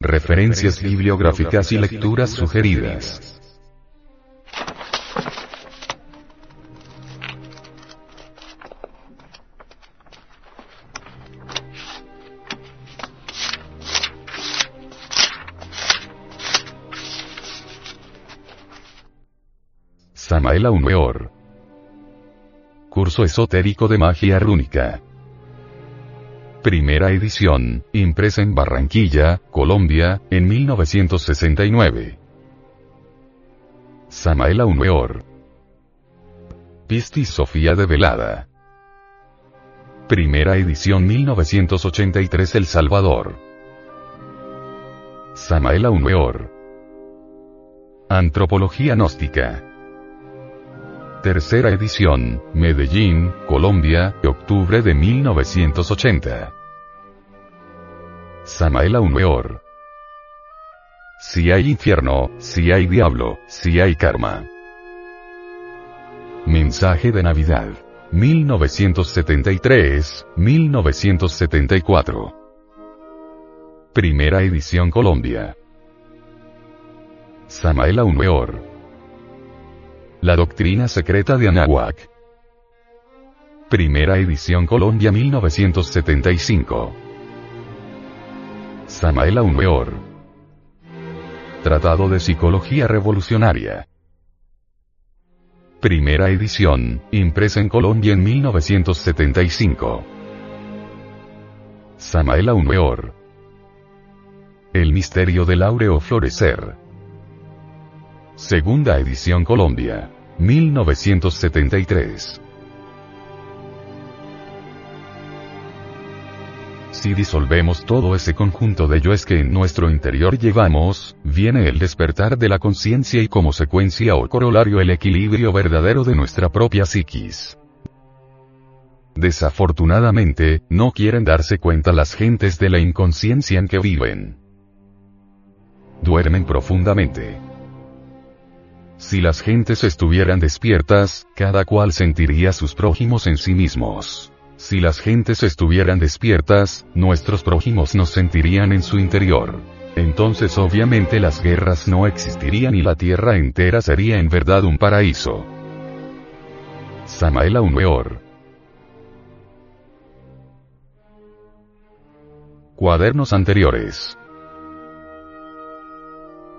Referencias bibliográficas y lecturas sugeridas. Samael Aumeor. Curso esotérico de magia rúnica. Primera edición, impresa en Barranquilla, Colombia, en 1969. Samael Aumeor. Pistis Sofía de Velada. Primera edición 1983 El Salvador. Samael Aumeor. Antropología gnóstica. Tercera edición, Medellín, Colombia, octubre de 1980. Samael Aumeor. Si hay infierno, si hay diablo, si hay karma. Mensaje de Navidad. 1973-1974. Primera edición Colombia. Samael Aumeor. La doctrina secreta de Anahuac. Primera edición Colombia 1975. Samael Aumeor. Tratado de Psicología Revolucionaria. Primera edición, impresa en Colombia en 1975. Samael Aumeor. El misterio del áureo florecer. Segunda edición Colombia. 1973. Si disolvemos todo ese conjunto de yoes que en nuestro interior llevamos, viene el despertar de la conciencia y como secuencia o corolario el equilibrio verdadero de nuestra propia psiquis. Desafortunadamente, no quieren darse cuenta las gentes de la inconsciencia en que viven. Duermen profundamente. Si las gentes estuvieran despiertas, cada cual sentiría sus prójimos en sí mismos. Si las gentes estuvieran despiertas, nuestros prójimos nos sentirían en su interior. Entonces obviamente las guerras no existirían y la tierra entera sería en verdad un paraíso. Samael Aumeor Cuadernos anteriores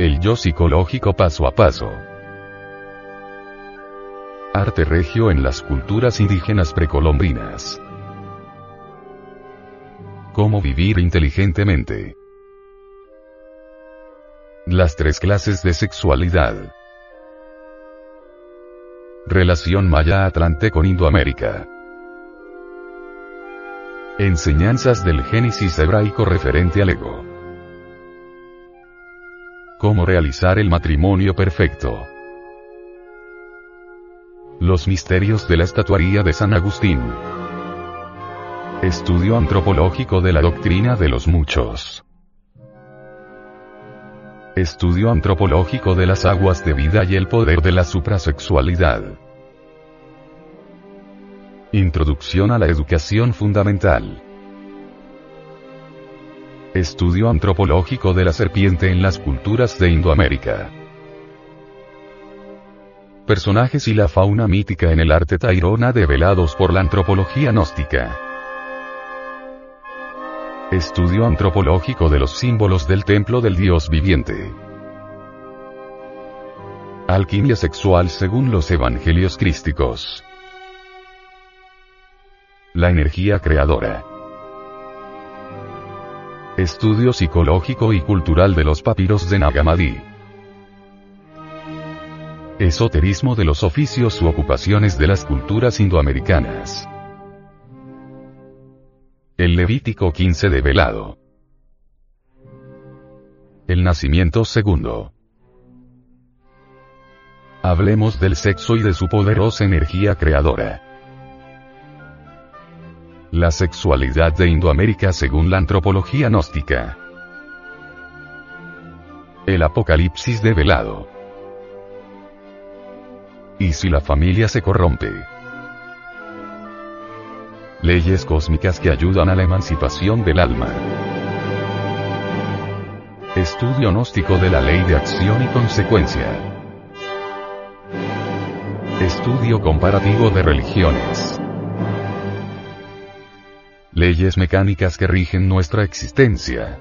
El yo psicológico paso a paso. Arte regio en las culturas indígenas precolombinas. Cómo vivir inteligentemente. Las tres clases de sexualidad. Relación Maya-Atlante con Indoamérica. Enseñanzas del Génesis hebraico referente al ego. Cómo realizar el matrimonio perfecto. Los misterios de la estatuaría de San Agustín. Estudio antropológico de la doctrina de los muchos. Estudio antropológico de las aguas de vida y el poder de la suprasexualidad. Introducción a la educación fundamental. Estudio antropológico de la serpiente en las culturas de Indoamérica. Personajes y la fauna mítica en el arte tairona develados por la antropología gnóstica. Estudio antropológico de los símbolos del templo del dios viviente. Alquimia sexual según los evangelios crísticos. La energía creadora. Estudio psicológico y cultural de los papiros de Nagamadi. Esoterismo de los oficios u ocupaciones de las culturas indoamericanas. El Levítico 15 de Velado. El nacimiento segundo. Hablemos del sexo y de su poderosa energía creadora. La sexualidad de Indoamérica según la antropología gnóstica. El apocalipsis develado. ¿Y si la familia se corrompe? Leyes cósmicas que ayudan a la emancipación del alma. Estudio gnóstico de la ley de acción y consecuencia. Estudio comparativo de religiones. Leyes mecánicas que rigen nuestra existencia.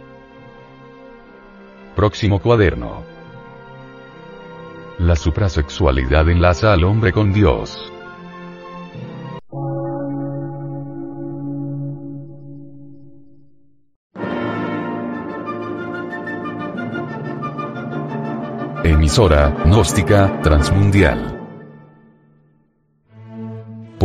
Próximo cuaderno. La suprasexualidad enlaza al hombre con Dios. Emisora, gnóstica, transmundial.